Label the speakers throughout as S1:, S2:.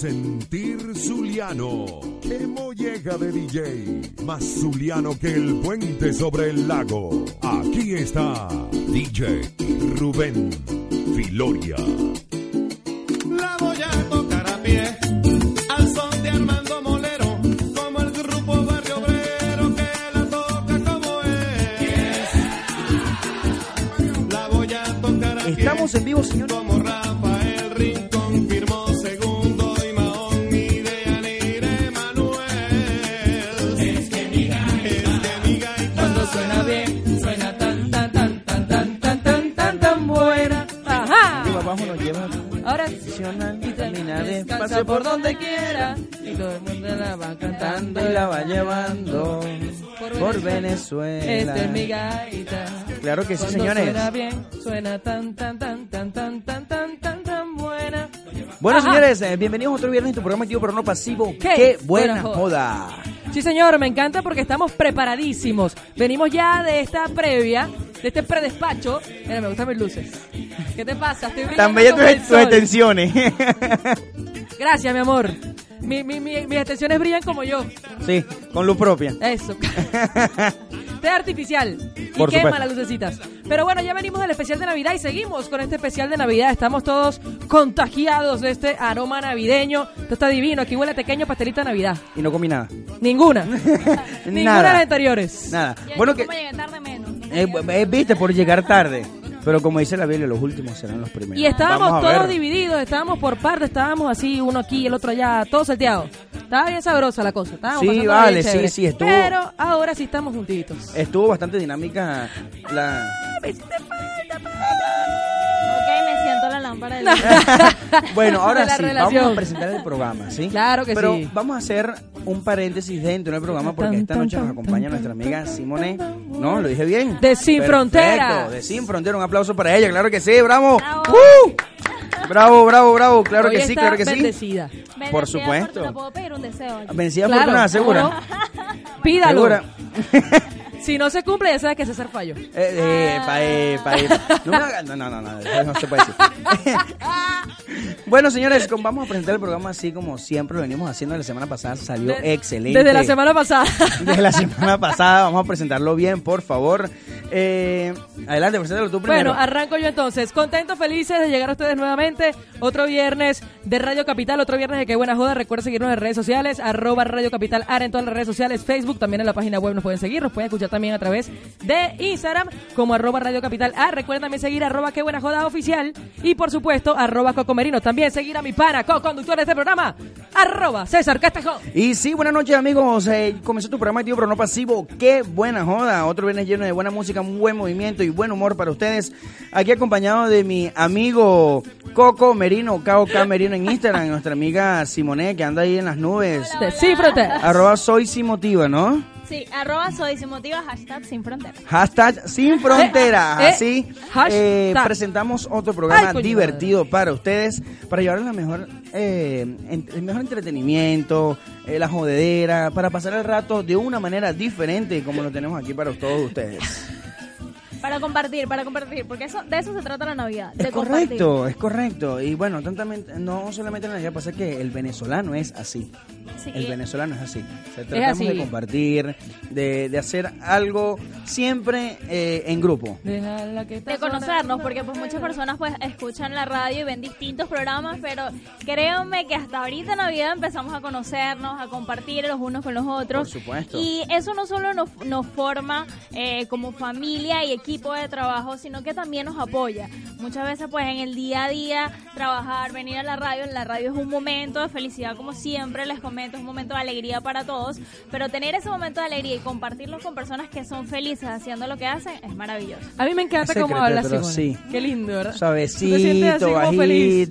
S1: Sentir zuliano. Qué molleja de DJ, más zuliano que el puente sobre el lago. Aquí está DJ Rubén Filoria.
S2: La voy a tocar a pie, al son de Armando Molero, como el grupo
S3: por donde quiera y todo el mundo la va cantando
S4: y la va llevando por Venezuela.
S3: Esta es mi gaita.
S4: Claro que sí,
S3: Cuando
S4: señores.
S3: Suena bien, suena tan, tan, tan, tan, tan, tan, tan, tan, tan buena.
S4: Bueno,
S3: Ajá.
S4: señores, eh, bienvenidos otro viernes en tu programa activo pero no pasivo.
S3: Qué
S4: Qué, buena joda.
S3: Sí, señor, me encanta porque estamos preparadísimos. Venimos ya de esta previa, de este predespacho. Mira, me gustan mis luces. ¿Qué te pasa? Estoy
S4: Tan
S3: el
S4: tus, extensiones.
S3: Gracias, mi amor. Mi, mi, mi- mis extensiones brillan como yo.
S4: sí, con luz propia.
S3: Eso. Té artificial. Y
S4: Por
S3: quema
S4: supuesto.
S3: las lucecitas. Pero bueno, ya venimos del especial de Navidad y seguimos con este especial de Navidad. Estamos todos contagiados de este aroma navideño. Esto está divino. Aquí huele a pequeño pastelito de Navidad.
S4: Y no comí nada.
S3: Ninguna. Ninguna de las anteriores.
S4: Nada.
S5: Y
S4: Bueno, que
S5: como llegué tarde menos. no
S4: eh, eh, viste por llegar tarde. Pero como dice la Biblia, los últimos serán los primeros.
S3: Y estábamos todos divididos, estábamos por partes, estábamos así, uno aquí, el otro allá, todo seteado. Estaba bien sabrosa la cosa, estábamos
S4: Sí, vale, sí, sí, estuvo-
S3: Pero ahora sí estamos juntitos.
S4: Estuvo bastante dinámica la...
S5: Ok,
S4: Bueno, ahora
S3: De
S4: sí,
S3: relación.
S4: vamos a presentar el programa, ¿sí?
S3: Claro que
S4: Pero
S3: sí.
S4: vamos a hacer un paréntesis dentro del programa porque esta noche nos acompaña nuestra amiga Simone. ¿No? ¿Lo dije bien?
S3: De Sin
S4: Perfecto,
S3: Frontera.
S4: De Sin Frontera. Un aplauso para ella, claro que sí, bravo.
S5: Bravo.
S4: ¡Uh! Bravo, bravo, bravo. Claro
S3: Hoy
S4: que sí, claro que sí.
S3: bendecida.
S4: Por supuesto.
S5: Fortuna, ¿Puedo pedir un deseo?
S4: Vencida
S3: Claro,
S4: fortuna, segura.
S3: ¿cómo Pídalo.
S4: Segura.
S3: Si no se cumple, ya sabes que César falló.
S4: Eh, eh, pa, eh, pa, eh. No, me haga- no, no, no, no, eso no se puede decir. bueno, señores, vamos a presentar el programa así como siempre lo venimos haciendo la semana pasada, salió
S3: De-
S4: excelente.
S3: Desde la semana pasada.
S4: Desde la semana pasada, vamos a presentarlo bien, por favor. Eh, adelante, preséntalo tú primero.
S3: Bueno, arranco yo entonces. Contentos, felices de llegar a ustedes nuevamente. Otro viernes de Radio Capital, otro viernes de Qué Buena Joda. Recuerden seguirnos en redes sociales, arroba Radio Capital Ara en todas las redes sociales, Facebook, también en la página web nos pueden seguir, nos pueden escuchar también a través de Instagram como arroba Radio Capital A. Recuerden también seguir arroba Qué Buena Joda Oficial y por supuesto arroba También seguir a mi pana, co-conductor de este programa, arroba César Castejón.
S4: Y sí, buenas noches amigos, eh, comenzó tu programa activo pero no pasivo, qué buena joda, otro viernes lleno de buena música, un buen movimiento y buen humor para ustedes, aquí acompañado de mi amigo Coco Merino, KOK Merino en Instagram, y nuestra amiga Simone que anda ahí en las nubes,
S3: De Sin Fronteras.
S4: arroba soy sin motiva, ¿no?
S5: Sí, arroba soy sin motiva, hashtag sin frontera.
S4: Hashtag sin frontera.
S3: Eh,
S4: Así eh, presentamos otro programa
S3: Ay,
S4: divertido para ustedes, para llevarles la mejor, eh, en- el mejor entretenimiento, eh, la jodedera, para pasar el rato de una manera diferente como lo tenemos aquí para todos ustedes.
S5: Para compartir, para compartir, porque eso de eso se trata la Navidad, de
S4: Es
S5: compartir.
S4: correcto, es correcto. Y bueno, tantamente, no solamente en la Navidad pasa que el venezolano es así.
S5: Sí.
S4: El venezolano es así. O sea, tratamos
S3: así.
S4: de compartir, de, de hacer algo siempre eh, en grupo.
S3: Déjala que está
S5: de conocernos, porque pues muchas personas pues escuchan la radio y ven distintos programas, pero créanme que hasta ahorita Navidad empezamos a conocernos, a compartir los unos con los otros.
S4: Por supuesto.
S5: Y eso no solo nos, nos forma eh, como familia y equipo de trabajo, sino que también nos apoya. Muchas veces pues en el día a día trabajar, venir a la radio, en la radio es un momento de felicidad como siempre les comento, es un momento de alegría para todos, pero tener ese momento de alegría y compartirlo con personas que son felices haciendo lo que hacen es maravilloso.
S3: A mí me encanta
S4: Secreto,
S3: cómo habla Simone.
S4: sí.
S3: Qué lindo, ¿verdad? Tú te así
S4: Suavecito,
S3: como feliz.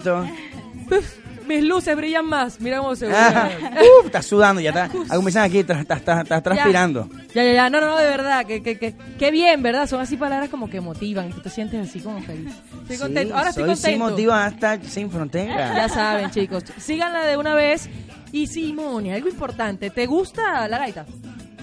S3: mis luces brillan más. Mira cómo se ve.
S4: Ajá. Uh, estás sudando, ya está. Dicen aquí, estás, transpirando.
S3: Ya, ya, ya. No, no, no, de verdad. Que, que, que, qué bien, ¿verdad? Son así palabras como que motivan. Y tú te sientes así como feliz. Estoy
S4: Sí,
S3: contento. Ahora estoy contento.
S4: motivo hasta sin frontera.
S3: Ya saben, chicos. Síganla de una vez. Y Simone, algo importante. ¿Te gusta la gaita?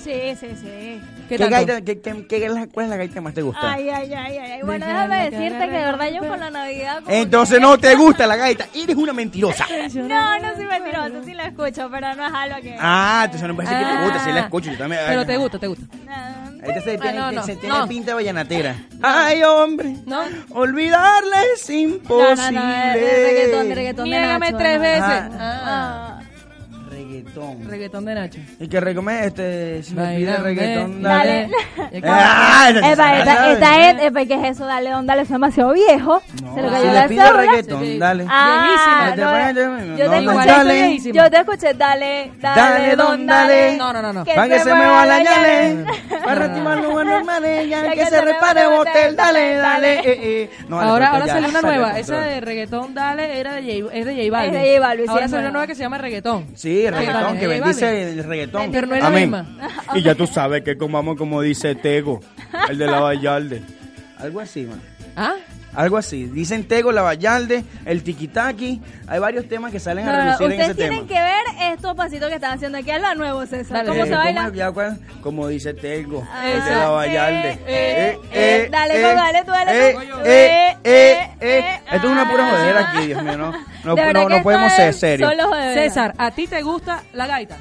S5: Sí, sí, sí.
S3: ¿Qué,
S4: gaita, qué, qué- qué ¿Cuál es la gaita que más te gusta?
S5: Ay, ay, ay, ay, ay. Bueno, déjame decirte que de verdad yo con la Navidad... como
S4: Entonces
S5: que-
S4: no te gusta la gaita. Eres una mentirosa.
S5: No, no soy mentirosa, sí la escucho, pero no es algo que...
S4: Ah, entonces no parece que te gusta. Si la
S3: Ah.
S4: escucho, yo también.
S3: Pero te gusta, te gusta.
S5: Ah,
S4: Ahorita se tiene,
S3: no, no,
S4: se tiene
S3: no.
S4: pinta vallanatera. Ay, hombre.
S3: ¿No?
S4: Olvidarla es
S5: No,
S4: imposible.
S5: no, no, es es reggaetón, de reggaetón de
S3: Niégame
S5: Nacho,
S3: tres
S5: ¿no?
S3: veces. Ah.
S5: Ah,
S4: Reggaetón.
S3: Reggaetón de Nacho.
S4: Y que recomé este. Si me pide reggaetón,
S5: Dale.
S4: dale. Ah, esa-
S5: Epa,
S4: esa-
S5: esta es, epa, ¿qué es eso? Dale, don, dale, es demasiado viejo.
S4: No,
S5: Se lo
S4: si
S5: cayó
S4: le
S5: la
S4: pide reggaetón,
S3: Sí, sí.
S4: dale.
S5: Ah, no, yo te escuché, yo te escuché, dale, dale,
S4: Dale,
S5: don,
S4: don,
S5: dale.
S4: dale.
S3: No, no, no, no.
S4: Para que se mueva la llave. Para retimar los buenos manes, ya que se repare botel, dale,
S5: dale,
S4: dale.
S5: dale.
S4: eh, eh.
S3: Ahora salió una nueva. Esa de reggaetón, dale, era de J, es de J Balvin.
S5: Es de J Balvin,
S3: Ahora salió una
S5: nueva.
S3: que se llama reggaetón.
S4: Sí,
S3: J
S4: reggaetón, que bendice el reggaetón.
S3: Pero no es la
S4: Amén.
S3: misma.
S4: Y ya tú sabes que comamos como dice Tego, el de la Vallarde. Algo así, man.
S3: ¿Ah?
S4: Algo así. Dicen Tego, la Vallarde, el tiquitaki. Hay varios temas que salen
S5: No,
S4: a relucir en ese
S5: ustedes tienen
S4: tema.
S5: que ver estos pasitos que están haciendo aquí. Hazlo a nuevo, César.
S3: Dale,
S5: ¿Cómo
S3: eh,
S5: se
S4: ¿cómo
S5: baila?
S4: es? Ya, cuál? Como dice Tego,
S5: Ah,
S4: el de la Vallarde.
S5: eh, eh, eh, dale, tú, dale, tú, dale, tú.
S4: Eh, eh,
S5: eh,
S4: eh, eh.
S5: eh,
S4: Esto es una pura
S5: ah.
S4: jodera aquí, Dios mío. No, no, no, no podemos ser serios.
S3: César, ¿a ti te gusta la gaita?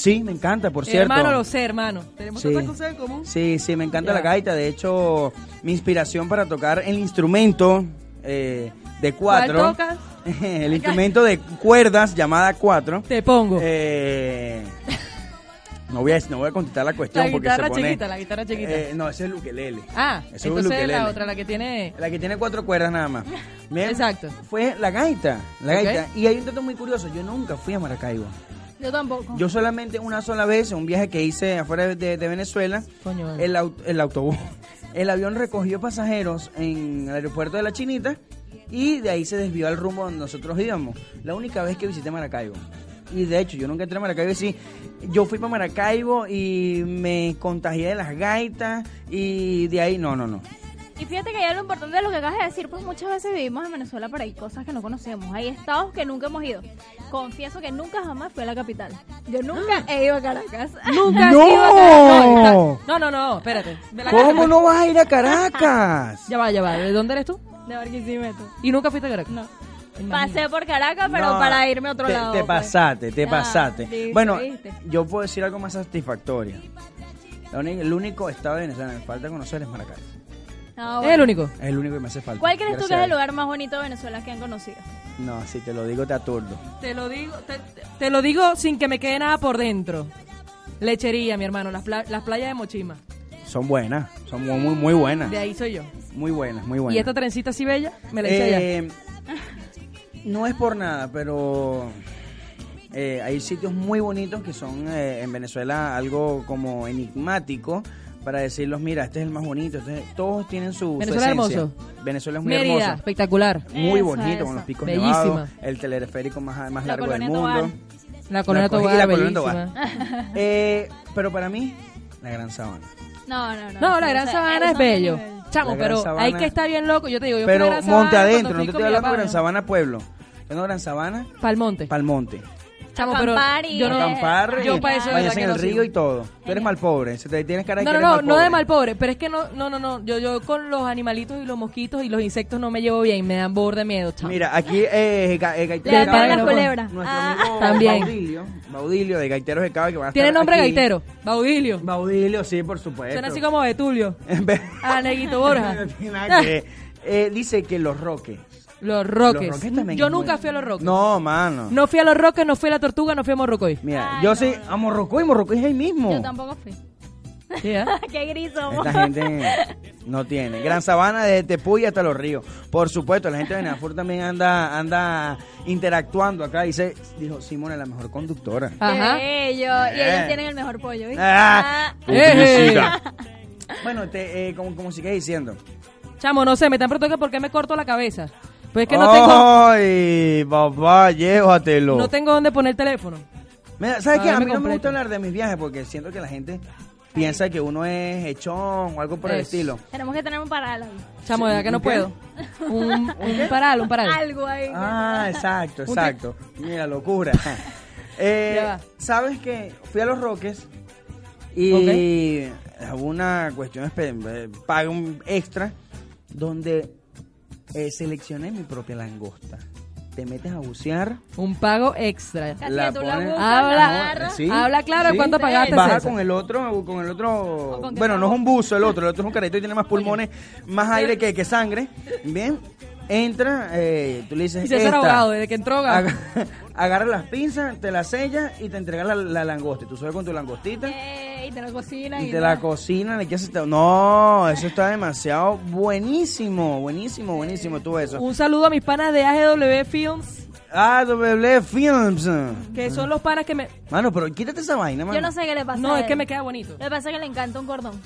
S4: Sí, me encanta, por cierto.
S3: Hermano, lo sé, hermano. Tenemos
S4: Sí.
S3: otra cosa en común.
S4: Sí, sí, me encanta
S3: Ya.
S4: la gaita. De hecho, mi inspiración para tocar el instrumento eh, de cuatro.
S3: ¿Cuál tocas?
S4: el instrumento de cuerdas llamada cuatro.
S3: Te pongo.
S4: Eh, no, voy a, no voy a contestar la cuestión
S3: la
S4: porque
S3: guitarra
S4: se pone...
S3: chiquita, la guitarra chiquita.
S4: Eh, no, ese es el ukelele.
S3: ah,
S4: ese es
S3: entonces
S4: ukelele.
S3: la otra, la que tiene...
S4: La que tiene cuatro cuerdas nada más. Bien,
S3: Exacto.
S4: Fue la gaita. La gaita. Y hay un dato muy curioso. Yo nunca fui a Maracaibo.
S5: Yo tampoco.
S4: Yo solamente una sola vez, en un viaje que hice afuera de, de Venezuela,
S3: Coño.
S4: el, au- el autobús, el avión recogió pasajeros en el aeropuerto de La Chinita y de ahí se desvió al rumbo donde nosotros íbamos. La única vez que visité Maracaibo. Y de hecho, yo nunca entré a Maracaibo sí. Yo fui para Maracaibo y me contagié de las gaitas y de ahí, no, no, no.
S5: Y fíjate que ya lo importante de lo que acabas de decir, pues muchas veces vivimos en Venezuela, pero hay cosas que no conocemos. Hay estados que nunca hemos ido. Confieso que nunca jamás fui a la capital. Yo nunca he ido a Caracas.
S3: Nunca
S4: ¡No!
S3: ido a Caracas. No, está- no, no, no, espérate. De la
S4: ¿Cómo no vas a ir a Caracas?
S3: Ya va, ya va. ¿De dónde eres tú?
S5: De Barquisimeto.
S3: ¿Y nunca fuiste a Caracas?
S5: No. Pasé por Caracas, pero
S4: No,
S5: para irme a otro
S4: te,
S5: lado.
S4: Te
S5: pues.
S4: pasaste, te
S5: Ah,
S4: pasaste.
S5: listo,
S4: bueno,
S5: ¿viste?
S4: yo puedo decir algo más satisfactorio. La el único estado de Venezuela que me falta conocer es Maracaibo.
S5: Ah,
S3: Es el único.
S4: Es el único que me hace falta.
S5: ¿Cuál crees tú que es el lugar más bonito de Venezuela que han conocido?
S4: No, si te lo digo te aturdo.
S3: Te lo digo, te, te- te lo digo sin que me quede nada por dentro. Lechería, mi hermano, las, pla- las playas de Mochima.
S4: Son buenas, son muy, muy, muy buenas.
S3: De ahí soy yo.
S4: Muy buenas, muy buenas.
S3: Y esta trencita así bella, me la hice allá.
S4: Eh, no es por nada, pero eh, hay sitios muy bonitos que son eh, en Venezuela algo como enigmático para decirlos, mira, este es el más bonito. este es- todos tienen su, su
S3: Venezuela
S4: esencia.
S3: hermoso.
S4: Venezuela es muy
S3: Mérida,
S4: hermoso.
S3: espectacular.
S4: Muy bonito, con los picos
S3: Bellísima.
S4: nevados, el teleférico más, más
S5: La
S4: largo del mundo.
S5: Tovar.
S3: La colonia Tobar,
S4: la colonia
S3: bellísima.
S4: Eh, pero para mí, la Gran Sabana.
S5: No, no, no.
S3: No, la Gran
S5: O sea,
S3: Sabana es bello. Chamo, pero
S4: Sabana-
S3: hay que estar bien loco. Yo te digo, yo fui a
S4: Pero
S3: la Gran Sabana
S4: monte adentro, no te estoy hablando de. Gran Sabana Pueblo. Tengo Gran Sabana,
S3: Pa'l monte.
S4: Palmonte.
S3: Chamo, pero
S5: y-
S3: yo no,
S4: Acampar,
S3: yo
S4: y
S3: para eso
S4: bañarse en el
S3: no
S4: río y todo. Tú eres mal pobre, se te tienes cara de
S3: No,
S4: que
S3: no,
S4: eres
S3: no,
S4: mal
S3: no de mal pobre, pero es que no, no, no, no, yo, yo con los animalitos y los mosquitos y los insectos no me llevo bien, me dan borde miedo, chamo.
S4: Mira, aquí eh, Ga- eh, Gaitán
S5: Le
S4: Cabra,
S3: las
S5: culebras.
S4: Nuestro
S5: Ah.
S4: amigo
S3: También.
S4: Baudilio, Baudilio, de Gaiteros de Cava que van a
S3: Tiene nombre
S4: aquí.
S3: gaitero. Baudilio.
S4: Baudilio, sí, por supuesto.
S3: Suena así como de Tulio. A Neguito Borja.
S4: No tiene nada que ver. Eh, dice que los roques.
S3: Los Roques.
S4: Los Roques también
S3: Yo
S4: es
S3: nunca fui a los Roques.
S4: No, mano.
S3: No fui a los Roques, no fui a la Tortuga, no fui a Morrocoy.
S4: Mira,
S5: Ay,
S4: yo
S5: no,
S4: sí
S5: no.
S4: a Morrocoy, Morrocoy es ahí mismo.
S5: Yo tampoco fui.
S3: Sí, ¿eh?
S5: Qué gris somos.
S4: Esta gente no tiene. Gran Sabana de Tepuy hasta los ríos. Por supuesto, la gente de Benafur también anda anda interactuando acá. Dice, dijo, Simona, la mejor conductora.
S3: Ajá.
S5: Qué bello. Y
S4: Eh.
S5: ellos tienen el mejor pollo, ¿viste?
S4: Ah.
S5: Ah.
S3: Eh.
S4: Bueno, te, eh, como, como sigue diciendo.
S3: Chamo, no sé, me están preguntando que por qué me corto la cabeza. Pues es que no tengo,
S4: Ay, papá, llévatelo.
S3: no tengo dónde poner el teléfono.
S4: Mira, ¿sabes qué? A
S3: me
S4: mí no me
S3: completo.
S4: gusta hablar de mis viajes porque siento que la gente piensa que uno es hechón o algo por el
S3: Eso.
S4: estilo.
S5: Tenemos que tener un paral ahí.
S3: Chamo, de verdad que no
S4: ¿Un qué?
S3: puedo. Un, un paral, un paral.
S5: Algo ahí.
S4: Ah, exacto,
S3: Un
S4: exacto. Mira, locura. Eh,
S3: Ya va.
S4: ¿Sabes que Fui a Los Roques y hubo una cuestión, espe- eh, pagué un extra donde eh, seleccioné mi propia langosta. Te metes a bucear.
S3: Un pago extra.
S4: La pones-
S3: Habla-.
S4: Sí,
S3: Habla claro,
S4: sí.
S3: ¿cuánto pagaste,
S4: Baja
S3: César?
S4: con el otro, con el otro.
S5: ¿O con qué
S4: Bueno, no es un buzo el otro, el otro es un carrito y tiene más pulmones, más aire que, que sangre. Bien, entra, eh, tú le dices.
S3: Y César
S4: esta.
S3: ahogado, desde que entró ahogado.
S4: Aga- agarra las pinzas, te las sellas y te entrega la, la langosta. Y Tú subes con tu langostita
S5: Eh, y te la cocinan.
S4: y te la cocinan. le quieres esta- No, eso está demasiado buenísimo, buenísimo, buenísimo. Tú eso.
S3: Un saludo a mis panas de AGW Films,
S4: Ah, W Films.
S3: que son los panas que me...
S4: Mano, pero quítate esa vaina, mano.
S5: Yo no sé qué le pasa.
S3: No,
S5: a
S3: es que me queda bonito.
S5: Que pasa que le encanta un cordón.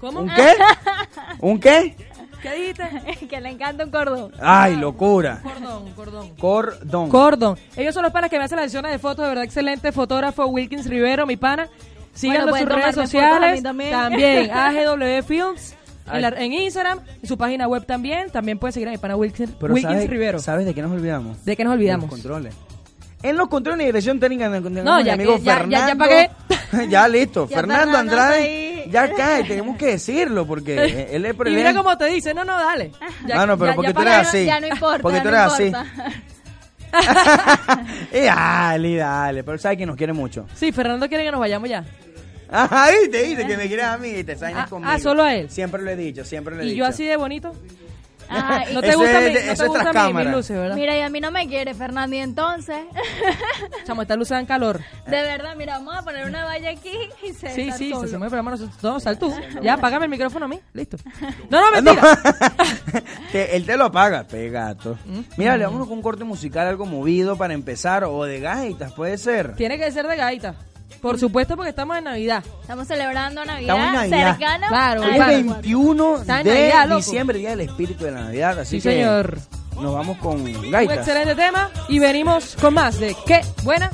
S3: ¿Cómo?
S4: ¿Un qué? ¿Un qué?
S3: ¿Qué dijiste?
S5: que le encanta un cordón.
S4: Ay, locura.
S3: Cordón, cordón.
S4: Cordón.
S3: Cordón. Ellos son los panas que me hacen las sesiones de fotos, de verdad excelente fotógrafo Wilkins Rivero, mi pana. Síganlo
S5: Bueno,
S3: en sus redes sociales.
S5: también.
S3: También, AGW Films. En, la- en Instagram, en su página web también. También pueden seguir a mi pana Wilkins,
S4: Pero
S3: Wilkins
S4: ¿sabes,
S3: Rivero.
S4: ¿sabes de qué nos olvidamos?
S3: ¿De qué nos olvidamos?
S4: Los controles. En los controles de dirección técnica
S3: No, ya
S4: amigo
S3: que- ya- ya- ya
S4: Fernando.
S3: pagué.
S4: ya listo.
S5: Ya
S4: Fernando
S5: Fernando
S4: Andrade.
S5: ahí.
S4: Ya cae, tenemos que decirlo porque él es
S3: y mira cómo te dice, no, no, dale. Ya-
S4: Ah, no, pero
S3: ya-
S4: porque
S3: ya
S4: tú eres así.
S5: Ya no importa.
S4: Porque
S5: ya
S4: tú
S5: no
S4: eres así. y dale, dale. Pero sabe que nos quiere mucho.
S3: Sí, Fernando quiere que nos vayamos ya.
S4: Ajá, viste, viste, que me quieres a mí y te sainas
S3: Ah,
S4: conmigo.
S3: ah, solo a él.
S4: Siempre lo he dicho, siempre lo he
S3: Y
S4: dicho.
S3: yo así de bonito.
S5: Y-
S3: No te gusta
S4: es
S3: mi, no te
S4: es
S3: gusta mi- mis
S4: cámara.
S3: luces, ¿verdad?
S5: Mira, y a mí no me quiere, Fernando, y entonces.
S3: Chamo, estas luces dan calor.
S5: De verdad, mira, vamos a poner una valla aquí y se
S3: Sí, sí,
S5: solo.
S3: se mueve, pero hermano, no, sal tú. Ya, apágame el micrófono a mí. Listo. No, no, mentira.
S4: Que él te lo apaga, pegato.
S3: Mm.
S4: Mira, le vamos con un corte musical, algo movido para empezar, o de gaitas, puede ser.
S3: Tiene que ser de gaita. Por supuesto, porque estamos en Navidad.
S5: Estamos celebrando Navidad,
S4: Estamos en Navidad.
S5: cercano.
S3: Claro, claro.
S4: 21
S3: Está en
S4: de
S3: Navidad, loco.
S4: diciembre, día del espíritu de la Navidad, así
S3: Sí,
S4: que
S3: señor.
S4: nos vamos con
S3: Un
S4: gaitas.
S3: excelente tema. Y venimos con más de qué buena.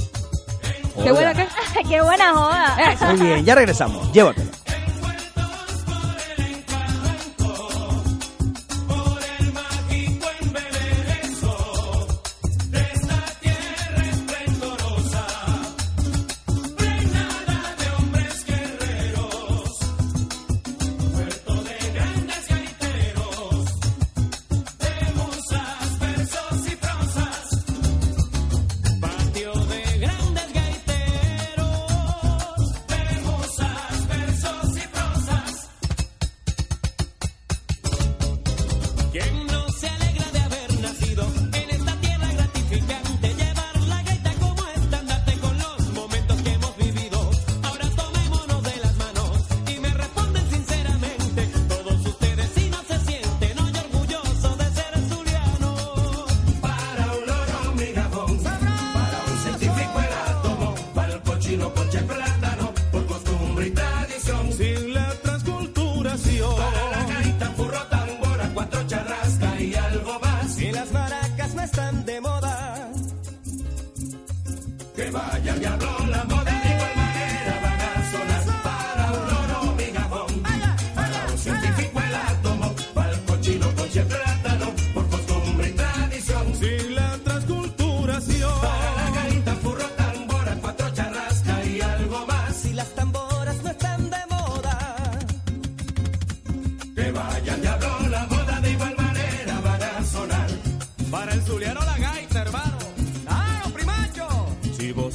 S3: ¿Qué buena qué?
S5: ¡Qué buena joda!
S3: Eso.
S4: Muy bien, ya regresamos, llévatelo.
S2: están de moda. Que vaya diablo la.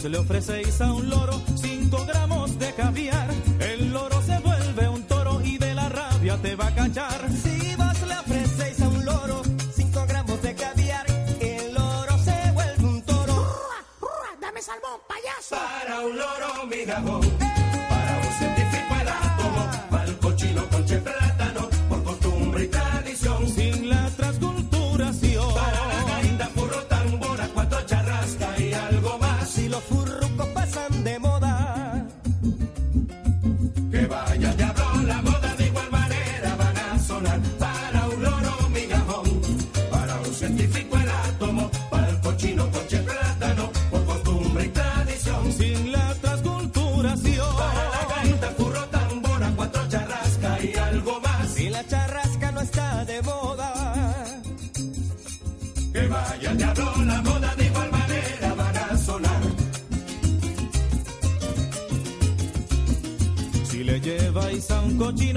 S2: Le ofrecéis a un loro 5 gramos de caviar, el loro se vuelve un toro y de la rabia te va a cachar.
S6: Si vos le ofrecéis a un loro 5 gramos de caviar, el loro se vuelve un toro.
S7: Dame salmón, payaso.
S2: Para un loro migajón, lleváis a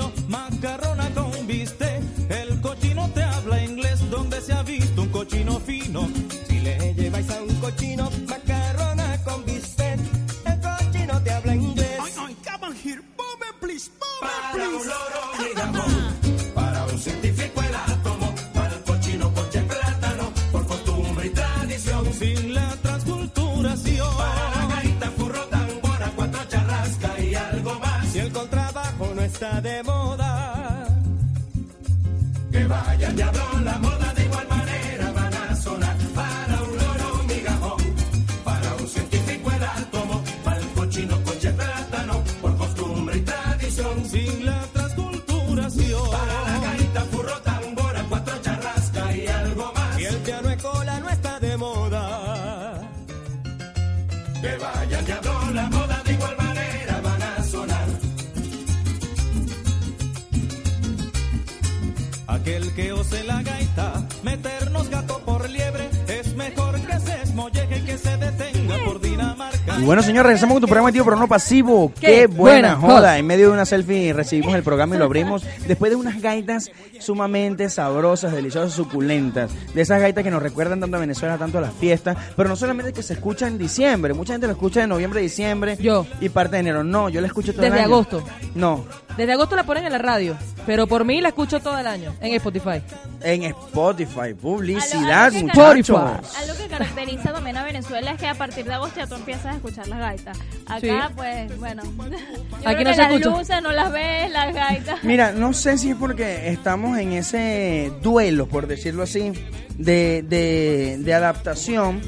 S2: Que vaya diablo, la moda de igual manera van a sonar para un loro migajón, para un científico el átomo, para el cochino coche plátano, por costumbre y tradición, sin la transculturación. Para la gaita, furro, tambora, cuatro charrasca y algo más.
S6: si el piano de cola no está de moda.
S2: Que vaya diablo, la moda de Y
S4: bueno, señores, regresamos con tu programa Tío Pero No Pasivo.
S3: Qué
S4: Qué, buena,
S3: buena
S4: joda.
S3: joda.
S4: En medio de una selfie recibimos el programa y lo abrimos después de unas gaitas sumamente sabrosas, deliciosas, suculentas. De esas gaitas que nos recuerdan tanto a Venezuela, tanto a las fiestas. Pero no solamente que se escucha en diciembre. Mucha gente lo escucha de noviembre, diciembre
S3: Yo.
S4: y parte de enero. No, yo la escucho todo
S3: Desde
S4: el año.
S3: agosto.
S4: No,
S3: Desde agosto la ponen en la radio, pero por mí la escucho todo el año en Spotify.
S4: en Spotify. Publicidad,
S5: A lo- a lo que
S4: muchachos.
S3: Spotify.
S5: Algo que caracteriza también a Venezuela es que a partir de agosto ya tú empiezas a escuchar las gaitas. Acá,
S3: Sí.
S5: pues, bueno. yo
S3: Aquí
S5: creo
S3: no
S5: que
S3: se
S5: las
S3: escucha.
S5: luces no las ves, las gaitas.
S4: Mira, no sé si es porque estamos en ese duelo, por decirlo así, de, de, de adaptación.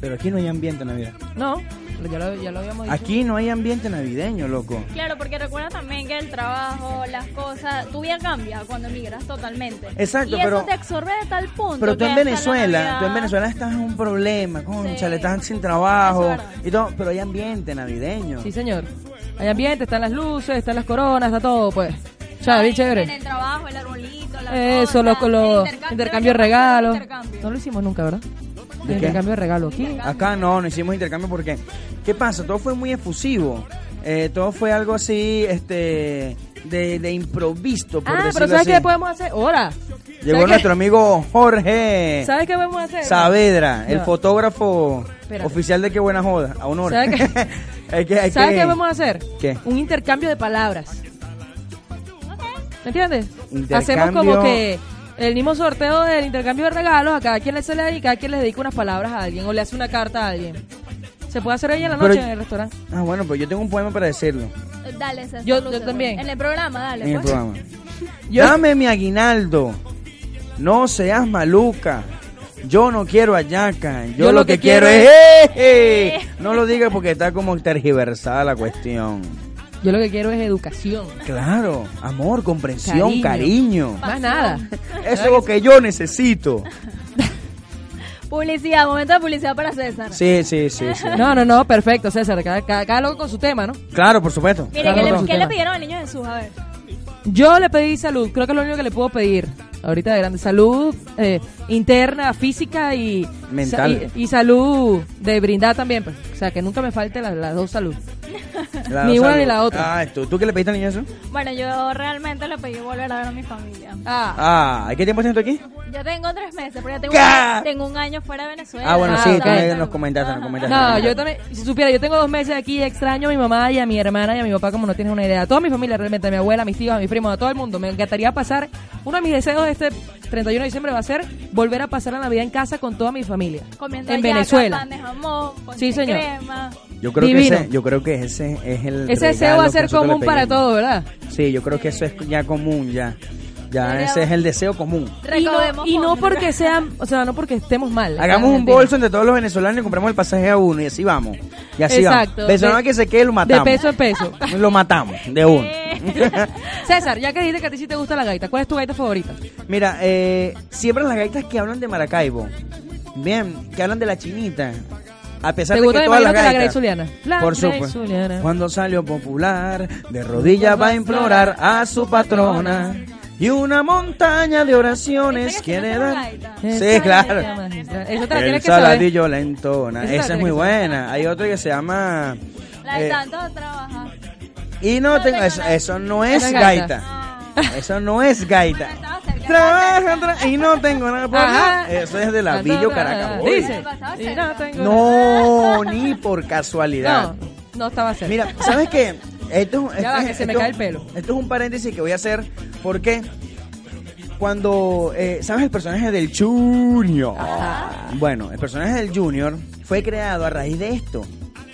S4: Pero aquí no hay ambiente navideño.
S3: No, ya lo, ya lo habíamos dicho.
S4: Aquí no hay ambiente navideño, loco.
S5: Claro, porque recuerda también que el trabajo, las cosas, tu vida cambia cuando emigras totalmente.
S4: Exacto,
S5: y
S4: pero-
S5: eso te absorbe de tal punto.
S4: Pero tú
S5: que
S4: en Venezuela, tú en Venezuela estás en un problema, concha,
S5: Sí.
S4: le estás sin trabajo
S5: es
S4: y todo, pero hay ambiente navideño.
S3: Sí, señor. Hay ambiente, están las luces, están las coronas, está todo, pues. Chévere, bien
S5: En
S3: chévere.
S5: el trabajo, el arbolito, la
S3: Eso,
S5: cosa,
S3: los con los
S5: el
S3: intercambio de regalos.
S5: intercambio.
S3: No lo hicimos nunca, ¿verdad?
S4: ¿De
S3: El
S4: qué?
S3: intercambio de regalos aquí.
S4: Acá no, no hicimos intercambio porque, ¿qué pasa? Todo fue muy efusivo. Eh, todo fue algo así, este, de, de improviso, por
S3: Ah,
S4: decirlo
S3: pero ¿sabes
S4: así.
S3: qué podemos hacer? Ahora.
S4: Llegó
S3: ¿Sabes
S4: nuestro
S3: qué?
S4: amigo Jorge
S3: ¿Sabes qué podemos hacer?
S4: Saavedra, el fotógrafo
S3: Espérate.
S4: oficial de Qué Buena Joda, a honor.
S3: ¿Sabes qué?
S4: hay que, hay
S3: ¿Sabes
S4: que-
S3: qué vamos a hacer?
S4: ¿Qué?
S3: Un intercambio de palabras. ¿Me entiendes?
S4: Intercambio-
S3: Hacemos como que el mismo sorteo del intercambio de regalos, a cada quien le se le dedica, cada quien le dedica unas palabras a alguien o le hace una carta a alguien. Se puede hacer ahí en la
S4: Pero-
S3: noche en el restaurante.
S4: Ah, bueno, pues yo tengo un poema para decirlo
S5: Dale, César,
S3: Yo- también.
S5: En el programa, dale.
S4: en el
S5: pues.
S4: programa.
S3: Yo-
S4: Dame mi aguinaldo, no seas maluca. Yo no quiero ayaca, yo, lo, que, quiero, es... ¡Eh, eh! No lo digas porque está como tergiversada la cuestión.
S3: Yo lo que quiero es educación.
S4: Claro, amor, comprensión,
S3: Cariño.
S4: cariño.
S3: Más nada.
S4: Eso es lo que yo necesito.
S5: Publicidad, momento de publicidad para César.
S4: Sí, sí, sí, sí.
S3: No, no, no, perfecto, César. Cada, cada, cada loco con su tema, ¿no?
S4: Claro, por supuesto.
S5: Mire, ¿qué, le, qué le pidieron al niño Jesús? A ver.
S3: Yo le pedí salud, creo que es lo único que le puedo pedir. Ahorita de grande, salud eh, interna, física y,
S4: Mental.
S3: y, y salud de brindar también. Pues. O sea, que nunca me falte las las dos salud.
S4: La
S3: Ni
S4: dos
S3: una ni
S4: salud.
S3: la otra.
S4: Ah, ¿tú, ¿tú qué le pediste al niño eso?
S5: Bueno, yo realmente le pedí volver a ver a mi familia.
S3: Ah,
S4: Ah, ¿qué tiempo tienes tú aquí?
S5: Yo tengo tres meses, pero ya tengo,
S4: ¿Qué?
S5: tengo un año fuera de Venezuela.
S4: Ah, bueno,
S3: Ah,
S4: sí,
S3: ok.
S4: tú me- nos comentaste, nos comentaste.
S3: No, yo también, si supiera, yo tengo dos meses aquí y extraño a mi mamá y a mi hermana y a mi papá como no tienes una idea. A toda mi familia realmente, a mi abuela, a mis tíos, a mis primos, a todo el mundo. Me encantaría pasar, uno de mis deseos de este 31 de diciembre va a ser volver a pasar la Navidad en casa con toda mi familia.
S5: Comiendo
S3: en Venezuela.
S5: pan de jamón,
S3: Sí, señor.
S5: crema.
S4: Yo creo, que ese, yo creo que ese es el.
S3: Ese deseo va a ser común para todos, ¿verdad?
S4: Sí, yo creo que eso es ya común, ya. Ya ese es el deseo común.
S3: Y no, y porque sean, o sea, no porque estemos mal.
S4: Hagamos un bolso entre todos los venezolanos y compremos el pasaje a uno y así vamos. Y así
S3: Exacto.
S4: vamos. Venezolano
S3: De-
S4: que se quede lo
S3: De
S4: matamos.
S3: peso en peso.
S4: Lo matamos, de uno.
S3: César, ya que dijiste que a ti sí te gusta la gaita, ¿cuál es tu gaita favorita?
S4: Mira, eh, siempre las gaitas que hablan de Maracaibo, bien, que hablan de la chinita, a pesar
S3: ¿Te
S4: de
S3: gusta,
S4: que todas las
S3: que la
S4: gaitas,
S3: Grey Zuliana? La
S4: por supuesto, cuando salió popular, de rodillas va a implorar a su patrona y una montaña de oraciones
S5: ¿Esa que
S4: quiere dar. Sí, claro.
S3: gaita magistral. Eso te la
S4: El
S3: que
S4: saladillo la entona.
S3: Esa
S4: es muy buena. Hay otra que se llama.
S5: la de
S4: eh,
S5: tanto trabajar.
S4: Y no tengo. Eso,
S5: nada.
S4: eso no es
S3: gaita.
S4: Eso no es gaita. Trabaja tra- y no tengo nada por hacer. Eso es de la Villo
S5: cerca.
S3: no
S4: ni por casualidad.
S3: No, no estaba cerca.
S4: Mira, ¿sabes qué? Esto,
S3: Ya va,
S4: esto-
S3: que se me
S4: esto-
S3: cae el pelo.
S4: Esto es un paréntesis que voy a hacer porque cuando, eh, ¿sabes el personaje del Junior? Bueno, el personaje del Junior fue creado a raíz de esto.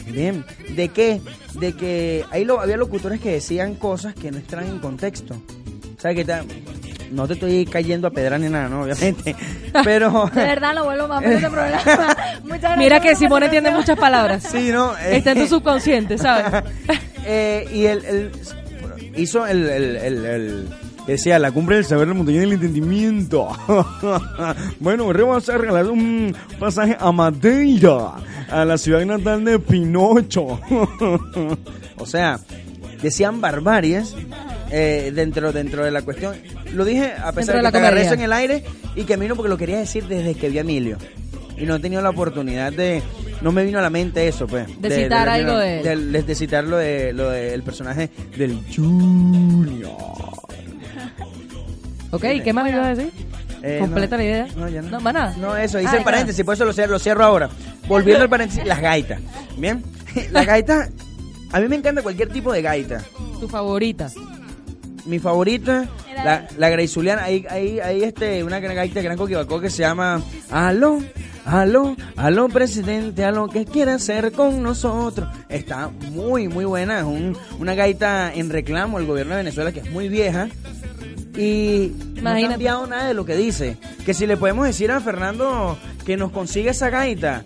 S4: Bien, ¿de qué? De que ahí lo, había locutores que decían cosas que no estaban en contexto. ¿Sabes qué tal? No te estoy cayendo a pedra ni nada, ¿no? Obviamente. Pero...
S5: De verdad no vuelvo más por este programa. Muchas gracias
S3: Mira que Simón entiende muchas palabras.
S4: Sí, ¿no? Eh,
S3: Está en tu subconsciente, ¿sabes?
S4: Eh, y él, él hizo el, el, el, el- decía la cumbre del saber, la montaña del entendimiento. bueno, vamos a regalar un pasaje a Madeira, a la ciudad natal de Pinocho. o sea, decían barbaries eh, dentro dentro de la cuestión. Lo dije a pesar
S3: de
S4: de
S3: la
S4: que
S3: comedia.
S4: eso en el aire y que a mí no porque lo quería decir desde que vi a Emilio. Y no he tenido la oportunidad de... No me vino a la mente eso, pues.
S3: De citar algo de
S4: del- de, de citar lo de lo del personaje del Junior.
S3: Ok, ¿qué más me ibas a decir?
S4: Eh,
S3: ¿Completa
S4: no,
S3: la idea?
S4: No, ya no.
S3: No, más nada.
S4: No, eso, hice
S3: Ah,
S4: el paréntesis, por eso lo cierro, lo cierro ahora. Volviendo al paréntesis, las gaitas. Bien, las gaitas, a mí me encanta cualquier tipo de gaita.
S3: Tu favorita.
S4: Mi favorita, la, la Greyzuliana, hay, hay, hay este, una gran gaita de Gran Coquibacó que se llama Aló, aló, aló presidente, aló, ¿qué quiere hacer con nosotros? Está muy, muy buena, es un- una gaita en reclamo del gobierno de Venezuela que es muy vieja y no ha
S3: Imagínate.
S4: cambiado nada de lo que dice. Que si le podemos decir a Fernando que nos consiga esa gaita,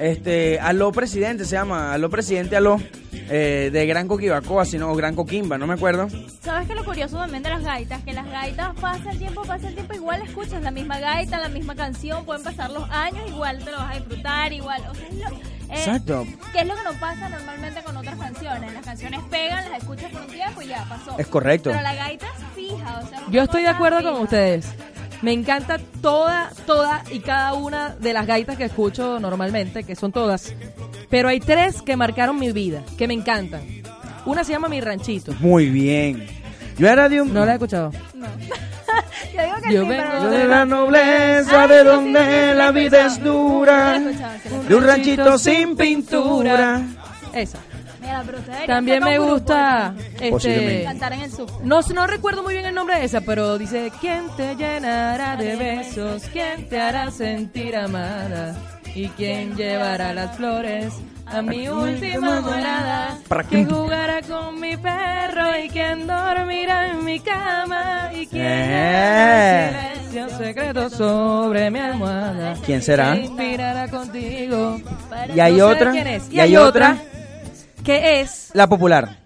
S4: este, aló presidente se llama, aló presidente, aló, eh, de Gran Coquibacoa, sino o Gran Coquimba, no me acuerdo.
S5: ¿Sabes qué es lo curioso también de las gaitas? Que las gaitas pasa el tiempo, pasa el tiempo, igual escuchas la misma gaita, la misma canción, pueden pasar los años, igual te lo vas a disfrutar, igual. O sea, es lo,
S4: Exacto.
S5: Que es lo que no pasa normalmente con otras canciones. Las canciones pegan, las escuchas por un tiempo y ya pasó.
S4: Es correcto.
S5: Pero la gaita es fija, o sea.
S3: Yo estoy de acuerdo
S5: fija.
S3: con ustedes. Me encanta toda, toda y cada una de las gaitas que escucho normalmente, que son todas. Pero hay tres que marcaron mi vida, que me encantan. Una se llama Mi Ranchito.
S4: Muy bien. Yo era de un...
S3: No la he escuchado.
S5: Yo digo que
S3: Yo
S5: sí,
S3: vengo
S5: pero
S4: Yo
S5: no
S4: de la nobleza
S5: Ay,
S4: de
S5: sí,
S4: donde
S5: sí,
S4: la
S5: sí,
S4: vida es dura, de un ranchito sin pintura.
S3: Esa.
S5: Mira, pero
S3: También me gusta este
S4: Posiblemente.
S5: cantar en el sub.
S3: no, no recuerdo muy bien el nombre de esa, pero dice ¿Quién te llenará de besos? ¿Quién te hará sentir amada? ¿Y quién llevará las flores a mi última morada? ¿Quién jugará con mi perro? ¿Y quién dormirá en mi cama? ¿Y quién
S4: Eh.
S3: silencio secreto sobre mi almohada?
S4: ¿Quién será?
S3: Se inspirará contigo.
S4: Y hay otra. Y hay otra.
S3: que es
S4: La popular.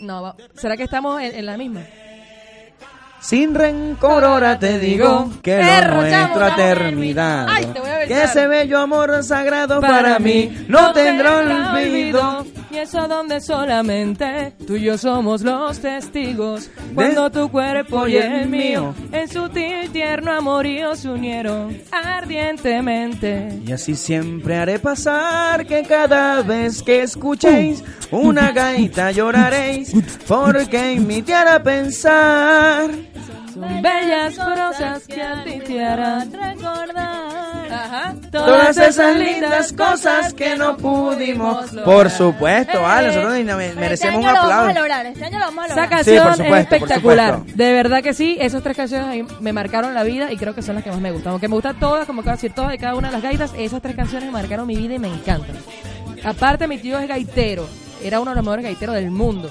S3: no, ¿será que estamos en, en la misma?
S4: Sin rencor ahora te digo que lo nuestro ha terminado.
S3: Ay, te voy a.
S4: Que ese bello amor sagrado para, mí no tendrá olvido.
S3: Y eso donde solamente tú y yo somos los testigos. Cuando tu cuerpo y el mío en sutil tierno amorío se unieron ardientemente.
S4: Y así siempre haré pasar que cada vez que escuchéis una gaita lloraréis, porque en te hará pensar.
S3: Son bellas prosas que a ti te harán
S5: recordar.
S3: Ajá.
S4: Todas esas lindas cosas que no pudimos. Por supuesto, vale, nosotros
S5: Eh,
S4: me-
S5: pero
S4: merecemos
S5: este
S4: un
S5: año lo vamos a
S4: aplauso.
S5: lograr, este año lo vamos a
S3: Esa
S5: lograr.
S3: canción
S4: Sí, por supuesto,
S3: es espectacular. De verdad que sí. Esas tres canciones ahí me marcaron la vida y creo que son las que más me gustan. Aunque me gustan todas, como acabo de decir, todas y cada una de las gaitas, esas tres canciones marcaron mi vida y me encantan. Aparte, mi tío es gaitero. Era uno de los mejores gaiteros del mundo.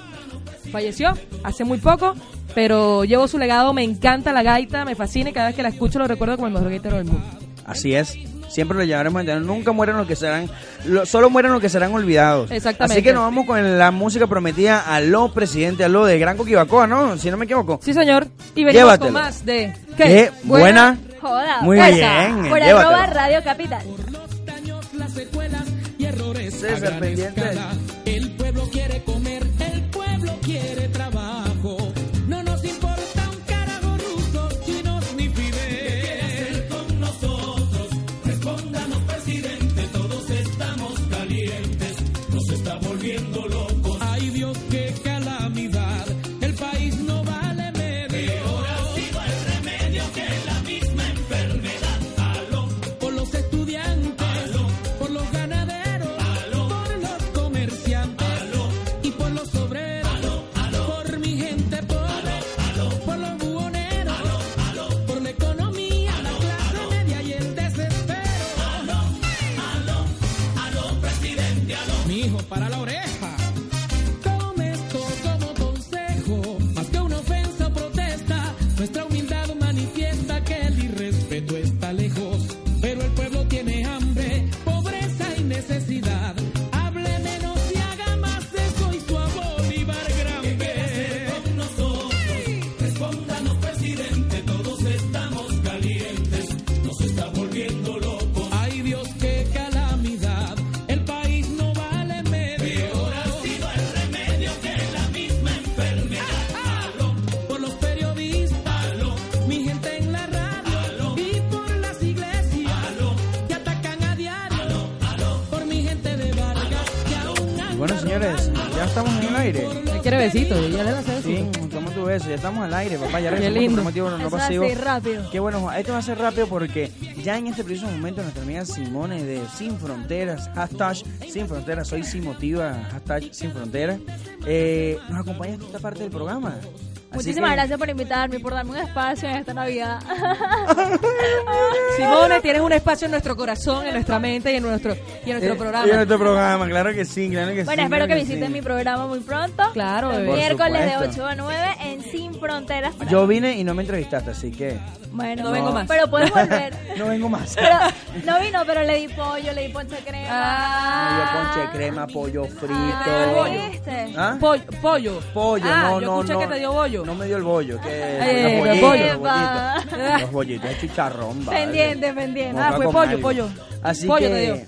S3: Falleció hace muy poco, pero llevo su legado. Me encanta la gaita, me fascina y cada vez que la escucho lo recuerdo como el mejor gaitero del mundo.
S4: Así es. Siempre lo llevaremos a entender. Nunca mueren los que serán, lo- solo mueren los que serán olvidados.
S3: Exactamente.
S4: Así que nos vamos con la música prometida a lo presidente, a lo de Gran Coquibacoa, ¿no? Si no me equivoco.
S3: Sí, señor. Y venimos
S4: Llévatelo.
S3: con más de...
S4: Qué buena.
S5: Joda.
S4: Muy
S5: Esa,
S4: bien,
S5: Por
S4: llévatelo.
S5: arroba Radio Capital.
S4: César, pendiente. Ya estamos al aire, papá. Ya
S3: Qué lindo.
S4: motivo no
S5: Eso
S4: pasivo.
S5: así, rápido.
S4: Qué bueno, Juan. esto va a ser rápido porque ya en este preciso momento nuestra amiga Simone de Sin Fronteras, hashtag Sin Fronteras, soy Sin Motiva, hashtag Sin Fronteras, eh, nos acompaña en esta parte del programa.
S5: Muchísimas
S4: que-
S5: gracias por invitarme y por darme un espacio en esta Navidad.
S3: Simone, tienes un espacio en nuestro corazón, en nuestra mente y en nuestro, y en nuestro
S4: Eh,
S3: programa.
S4: y en nuestro programa, claro que sí, claro que sí.
S5: Bueno, espero
S4: claro
S5: que visiten
S4: sí.
S5: mi programa muy pronto.
S3: Claro,
S5: miércoles de
S4: supuesto.
S5: 8 a 9 en Sin Fronteras.
S4: Yo vine y no me entrevistaste, así que
S5: Bueno,
S3: No vengo más.
S5: Pero puedes volver.
S4: no vengo más.
S5: Pero no vino, pero le di pollo, le di ponche crema.
S3: Ah.
S4: Medio ponche crema, pollo frito.
S5: Ah, ¿viste?
S4: ¿Ah?
S3: Pollo. Pollo.
S4: Pollo,
S3: Ah,
S4: no,
S3: yo
S4: no,
S3: escuché
S4: no.
S3: que te dio bollo.
S4: No me dio el bollo, que
S3: Eh,
S4: los bollitos,
S5: bollos.
S4: los bollitos. Los bollitos, es chicharrón, vale.
S5: Pendiente, pendiente.
S3: Ah, fue pollo,
S4: algo.
S3: pollo.
S4: Así
S3: Pollo
S4: que,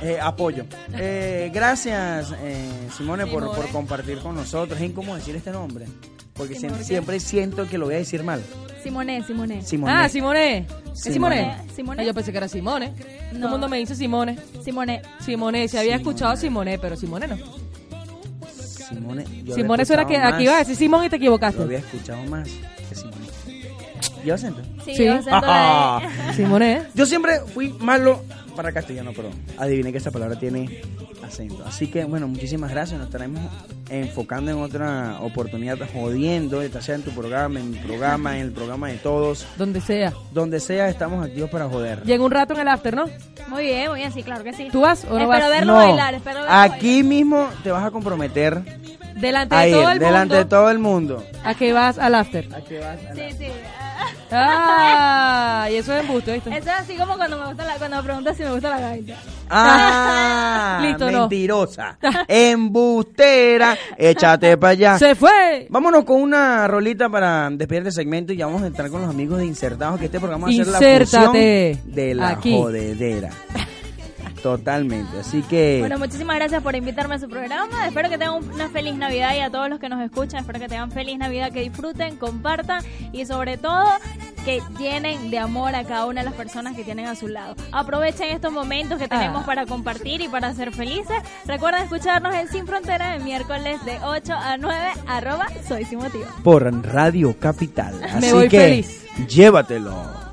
S3: te
S4: eh, apoyo. Eh, gracias, eh, Simone, por,
S3: Simone.
S4: por compartir con nosotros. Es incómodo decir este nombre, porque siempre,
S5: ¿qué?
S4: siempre siento que lo voy a decir mal.
S5: Simone, Simone.
S4: Simone.
S3: Ah, Simone. ¿Es
S4: Simone.
S3: Simone?
S5: Simone.
S3: Ah, yo pensé que era Simone. Todo
S5: No.
S3: el mundo me dice Simone.
S5: Simone.
S3: Simone, se había
S4: Simone.
S3: escuchado Simone, pero Simone no.
S4: Simone. yo
S3: Simone suena que aquí iba a decir Simón y te
S4: Lo
S3: equivocaste.
S4: había escuchado más que Simone. ¿Yo acento?
S5: Sí,
S3: Sí.
S5: yo acento la.
S3: Simone, ¿eh?
S4: Yo siempre fui malo para castellano, pero adiviné que esa palabra tiene acento. Así que, bueno, muchísimas gracias. Nos estaremos enfocando en otra oportunidad, jodiendo, ya sea en tu programa, en mi programa, en el programa de todos.
S3: Donde sea.
S4: Donde sea, estamos activos para joder.
S3: Llega un rato en el after, ¿no?
S5: Muy bien, muy bien, sí, claro que sí.
S3: ¿Tú vas o no
S5: espero
S3: vas?
S5: verlo
S4: No,
S5: bailar, espero verlo
S4: aquí mismo te vas a comprometer
S3: Delante
S4: a
S3: de
S4: ir,
S3: todo el
S4: delante
S3: mundo.
S4: de todo el mundo.
S3: ¿A qué vas al after?
S4: ¿A qué vas?
S5: Sí, sí.
S3: Ah, y eso es embuste, ¿viste?
S5: Eso es así como cuando me gusta la, cuando me preguntas si me gusta la gaita.
S4: Ah,
S3: Listo,
S4: mentirosa, embustera, échate para allá.
S3: ¡Se fue!
S4: Vámonos con una rolita para despedir el segmento y ya vamos a entrar con los amigos de Insertados, que este programa va a ser la
S3: Insértate
S4: fusión de la
S3: aquí.
S4: jodedera. Totalmente. Así que.
S5: Bueno, muchísimas gracias por invitarme a su programa. Espero que tengan una feliz Navidad y a todos los que nos escuchan, espero que tengan feliz Navidad, que disfruten, compartan y sobre todo que llenen de amor a cada una de las personas que tienen a su lado. Aprovechen estos momentos que tenemos
S3: Ah.
S5: para compartir y para ser felices. Recuerden escucharnos en Sin Frontera el miércoles de 8 a 9, arroba Soy Sin Motivo.
S4: por Radio Capital. Así
S3: voy
S4: que
S3: feliz.
S4: llévatelo.